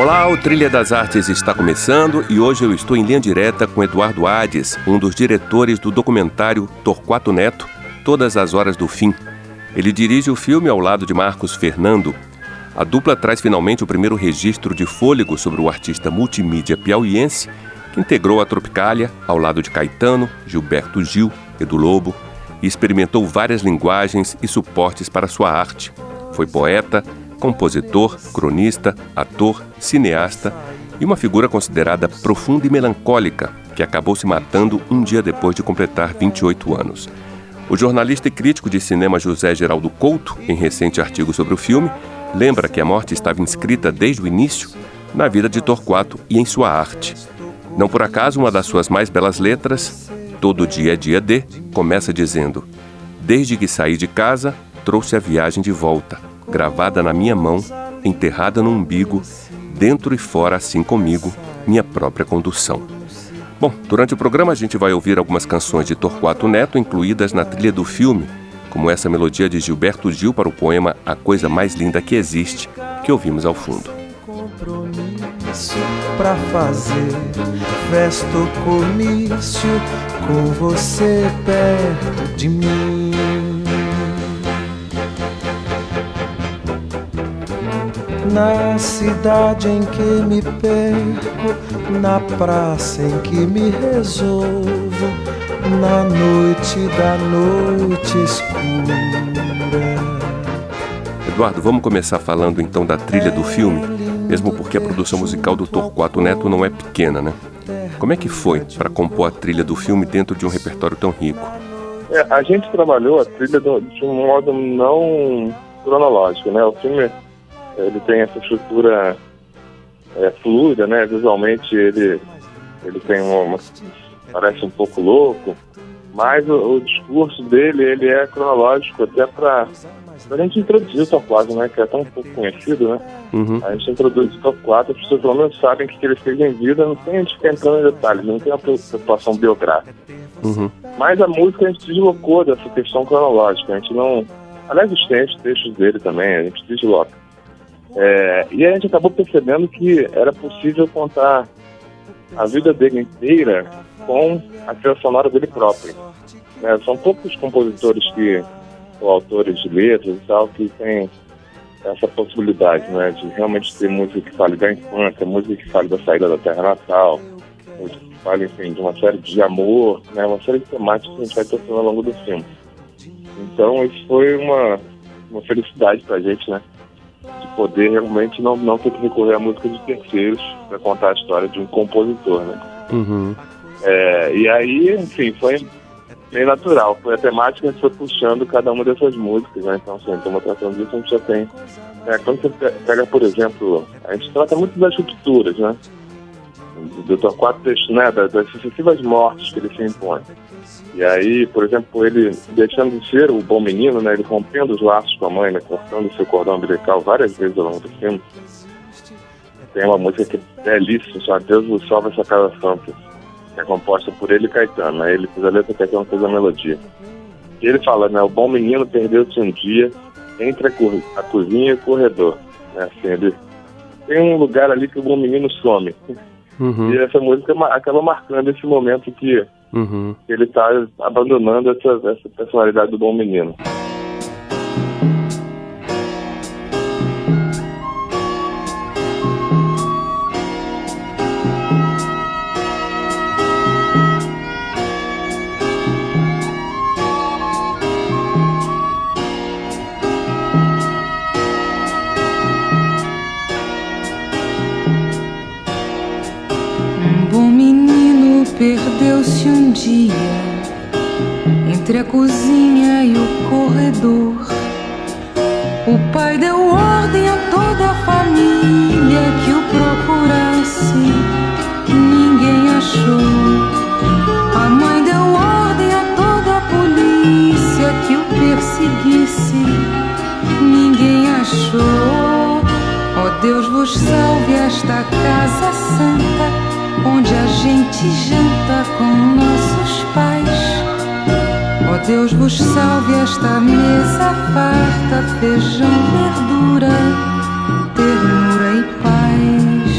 Olá, o Trilha das Artes está começando e hoje eu estou em linha direta com Eduardo Hades, um dos diretores do documentário Torquato Neto, Todas as Horas do Fim. Ele dirige o filme ao lado de Marcos Fernando. A dupla traz finalmente o primeiro registro de fôlego sobre o artista multimídia piauiense que integrou a Tropicália ao lado de Caetano, Gilberto Gil, Edu Lobo e experimentou várias linguagens e suportes para sua arte. Foi poeta, compositor, cronista, ator, cineasta e uma figura considerada profunda e melancólica, que acabou se matando um dia depois de completar 28 anos. O jornalista e crítico de cinema José Geraldo Couto, em recente artigo sobre o filme, lembra que a morte estava inscrita desde o início na vida de Torquato e em sua arte. Não por acaso, uma das suas mais belas letras, Todo Dia é Dia de, começa dizendo: Desde que saí de casa, trouxe a viagem de volta gravada na minha mão, enterrada no umbigo, dentro e fora assim comigo, minha própria condução. Bom, durante o programa a gente vai ouvir algumas canções de Torquato Neto incluídas na trilha do filme, como essa melodia de Gilberto Gil para o poema A Coisa Mais Linda que Existe, que ouvimos ao fundo. Compromisso para fazer, festo comício com você perto de mim. Na cidade em que me perco, na praça em que me resolvo, na noite da noite escura. Eduardo, vamos começar falando então da trilha do filme, mesmo porque a produção musical do Torquato Neto não é pequena, né? Como é que foi para compor a trilha do filme dentro de um repertório tão rico? É, a gente trabalhou a trilha de um modo não cronológico, né? O filme ele tem essa estrutura é, fluida, né? Visualmente ele, ele tem uma, parece um pouco louco, mas o, o discurso dele ele é cronológico até para a gente introduzir o top 4, né? Que é tão pouco conhecido, né? Uhum. A gente introduz o top 4, as pessoas pelo menos sabem que ele fez em vida, não tem a gente ficar entrando em detalhes, não tem uma preocupação biográfica. Uhum. Mas a música a gente deslocou dessa questão cronológica, a gente não. Aliás, os textos dele também, a gente desloca. É, e a gente acabou percebendo que era possível contar a vida dele inteira com a trilha sonora dele próprio. Né? São poucos compositores que, ou autores de letras e tal, que têm essa possibilidade né, de realmente ter música que fale da infância, música que fale da saída da terra natal, música que fale, enfim, de uma série de amor, né, uma série de temáticas que a gente vai tocando ao longo do filme. Então, isso foi uma, uma felicidade pra gente, né? De poder realmente não, não ter que recorrer à música de terceiros para contar a história de um compositor, né? Uhum. É, e aí, enfim, foi meio natural. Foi a temática que a gente foi puxando cada uma dessas músicas, né? Então, assim, uma tratando disso, a gente já tem... É, quando você pega, por exemplo, a gente trata muito das rupturas, né? Do, textos, né? Das, das sucessivas mortes que ele se impõe. E aí, por exemplo, ele deixando de ser o bom menino, né? Ele rompendo os laços com a mãe, né? Cortando seu cordão umbilical várias vezes ao longo do filme. Tem uma música que é belíssima, só Deus nos salva essa casa santa, que é composta por ele e Caetano. Né? Ele fez a letra, Caetano fez a melodia. E ele fala, né? O bom menino perdeu-se um dia entre a, co a cozinha e o corredor. Né? Assim, ele tem um lugar ali que o bom menino some. Uhum. E essa música acaba marcando esse momento que Uhum. Ele está abandonando essa, essa personalidade do bom menino. Perdeu-se um dia entre a cozinha e o corredor. O pai deu ordem a toda a família que o procurasse, com nossos pais. Ó Deus vos salve esta mesa farta, feijão, verdura, ternura e paz.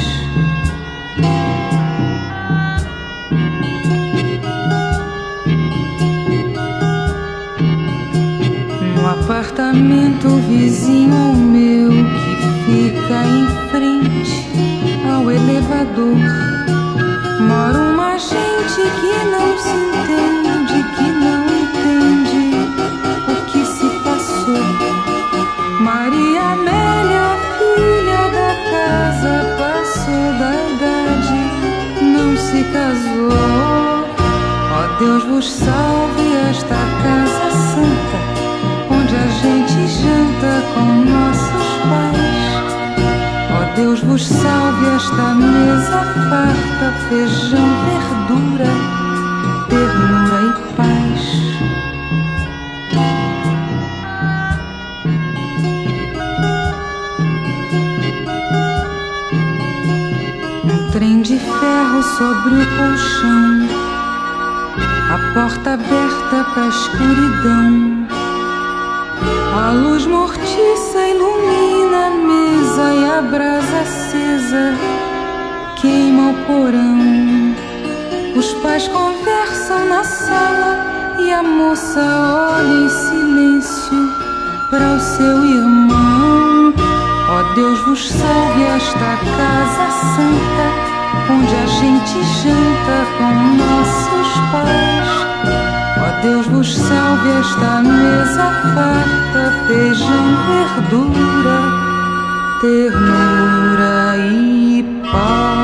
No apartamento vizinho ao meu que fica em frente ao elevador, Deus vos salve esta casa santa, onde a gente janta com nossos pais. Ó Deus vos salve esta mesa farta, feijão, verdura, ternura e paz. Um trem de ferro sobre o colchão, porta aberta pra escuridão. A luz mortiça ilumina a mesa e a brasa acesa queima o porão. Os pais conversam na sala e a moça olha em silêncio para o seu irmão. Ó Deus vos salve esta casa santa, onde a gente janta com nossos pais. Ó Deus vos salve esta mesa farta, feijão, verdura, ternura e paz.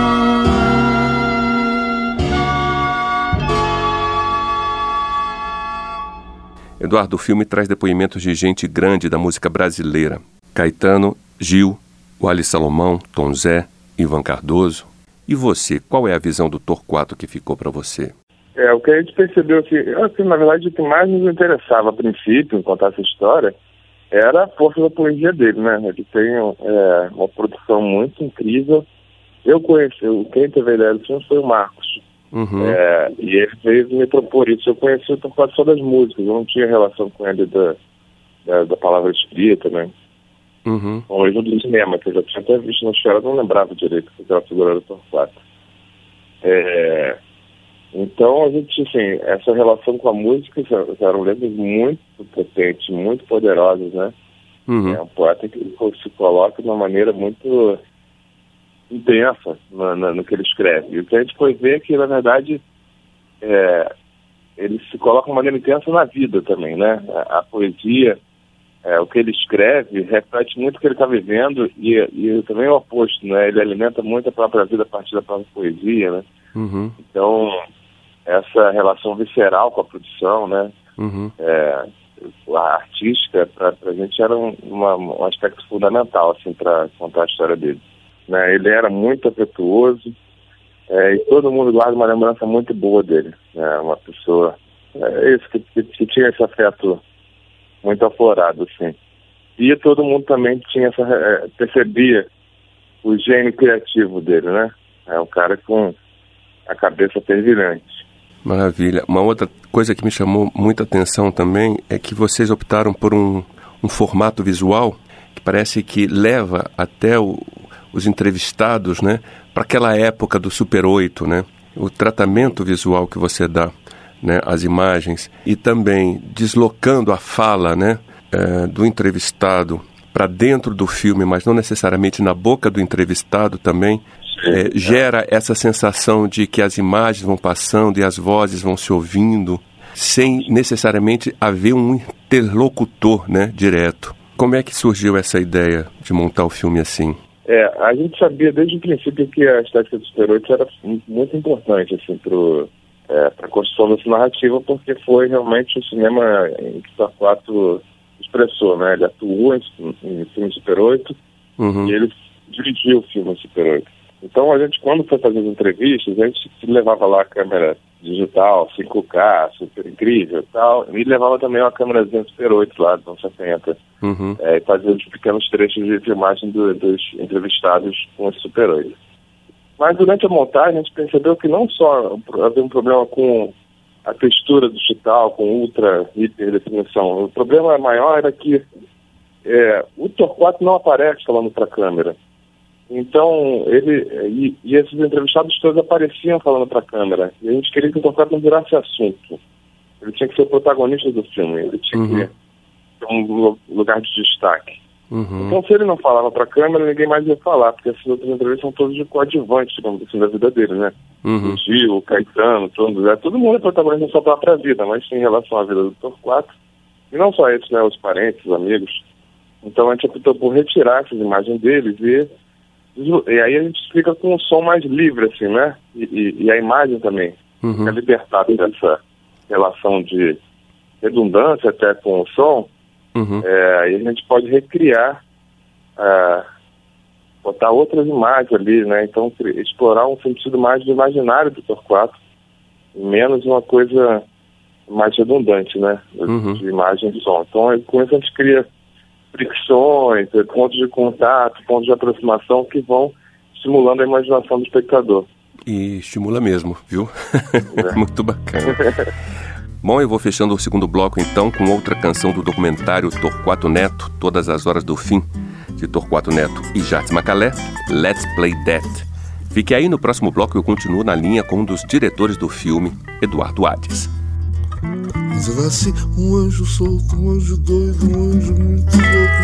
Eduardo, o filme traz depoimentos de gente grande da música brasileira. Caetano, Gil, Wally Salomão, Tom Zé, Ivan Cardoso. E você, qual é a visão do Torquato que ficou para você? É, o que a gente percebeu que, assim, na verdade, o que mais nos interessava a princípio em contar essa história era a força da poesia dele, né? Ele tem é, uma produção muito incrível. Eu conheci, quem teve a ideia do filme foi o Marcos. Uhum. É, e ele veio me propor isso. Eu conheci o Torquato só das músicas, eu não tinha relação com ele da, da, da palavra escrita, né? Uhum. Ou mesmo do cinema, que eu já tinha até visto na história, não lembrava direito que era a figura do Torquato. É, então, a gente, assim, essa relação com a música eram letras muito potentes, muito poderosas, né? Uhum. É um poeta que se coloca de uma maneira muito intensa no, no, no que ele escreve. E o que a gente foi ver é que, na verdade, é, ele se coloca de uma maneira intensa na vida também, né? A, a poesia, é, o que ele escreve, reflete muito o que ele está vivendo e, e também o oposto, né? Ele alimenta muito a própria vida a partir da própria poesia, né? Uhum. Então, essa relação visceral com a produção, né? Uhum. É, a artística, para a gente era um, uma, um aspecto fundamental, assim, para contar a história dele. Né? Ele era muito afetuoso é, e todo mundo guarda uma lembrança muito boa dele. Né? Uma pessoa, é, esse que, que, que tinha esse afeto muito aflorado, assim. E todo mundo também tinha essa, é, percebia o gênio criativo dele, né? É um cara com a cabeça fervilhante. Maravilha. Uma outra coisa que me chamou muita atenção também é que vocês optaram por um, um formato visual que parece que leva até o, os entrevistados, né, para aquela época do Super 8, né? O tratamento visual que você dá, né, as imagens e também deslocando a fala, né, é, do entrevistado para dentro do filme, mas não necessariamente na boca do entrevistado também, é, gera essa sensação de que as imagens vão passando e as vozes vão se ouvindo, sem necessariamente haver um interlocutor né, direto. Como é que surgiu essa ideia de montar o filme assim? É, a gente sabia desde o princípio que a estética do Super 8 era muito importante assim, para é, a construção dessa narrativa, porque foi realmente o cinema em que Torquato expressou, né? Ele atuou em, em filme Super 8 Uhum. e ele dirigiu o filme Super 8. Então a gente, quando foi fazer as entrevistas, a gente levava lá a câmera digital, 5K, super incrível e tal, e levava também uma câmerazinha Super 8 lá, dos anos 70, Uhum. é, e fazia os pequenos trechos de filmagem do- dos entrevistados com esse Super 8. Mas durante a montagem a gente percebeu que não só havia um problema com a textura digital, com ultra, hiper definição. O problema maior era que é, o Torquato não aparece falando para a câmera. Então, ele e, e, esses entrevistados todos apareciam falando para a câmera. E a gente queria que o Torquato não virasse assunto. Ele tinha que ser o protagonista do filme. Ele tinha uhum. que ter um lugar de destaque. Uhum. Então, se ele não falava para a câmera, ninguém mais ia falar, porque essas outras entrevistas são todas de coadjuvantes, digamos assim, da vida dele, né? Uhum. O Gil, o Caetano, todo, é, todo mundo é protagonista da sua própria vida, mas em relação à vida do Torquato, e não só esses, né? Os parentes, os amigos. Então, a gente optou por retirar essas imagens deles e e aí a gente fica com um som mais livre, assim, né? E, e, e a imagem também uhum. fica libertada dessa relação de redundância até com o som. Uhum. É, aí a gente pode recriar, é, botar outras imagens ali, né? Então, explorar um sentido mais do imaginário do Torquato, menos uma coisa mais redundante, né? Uhum. De imagem e som. Então, com isso a gente cria fricções, pontos de contato, pontos de aproximação que vão estimulando a imaginação do espectador. E estimula mesmo, viu? É. Muito bacana. Bom, eu vou fechando o segundo bloco então com outra canção do documentário Torquato Neto, Todas as Horas do Fim, de Torquato Neto e Jacques Macalé, Let's Play That. Fique aí no próximo bloco eu continuo na linha com um dos diretores do filme, Eduardo Ades. Mas eu nasci um anjo solto, um anjo doido, um anjo muito louco.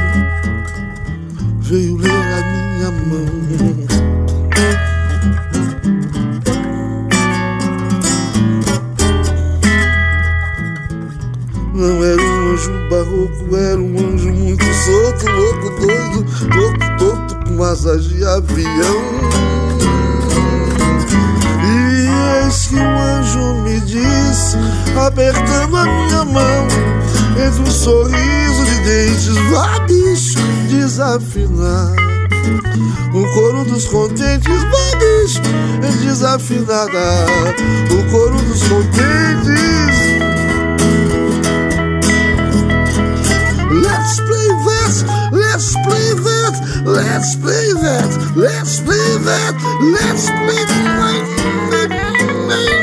Veio ler a minha mão. Não era um anjo barroco, era um anjo muito solto, louco, doido, louco, torto, com asas de avião eis que um anjo me disse, apertando a minha mão, entre um sorriso de dentes, vá bicho, desafinar. O coro dos contentes, vá bicho, desafinada. O coro dos contentes. That, let's play that, let's play that,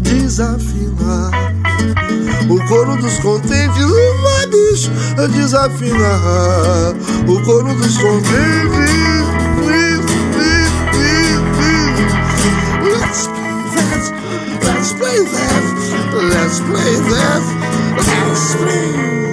desafinar. O coro dos contentes vai é desafinar. O coro dos contentes. Let's play that, let's play that, let's play that, let's play.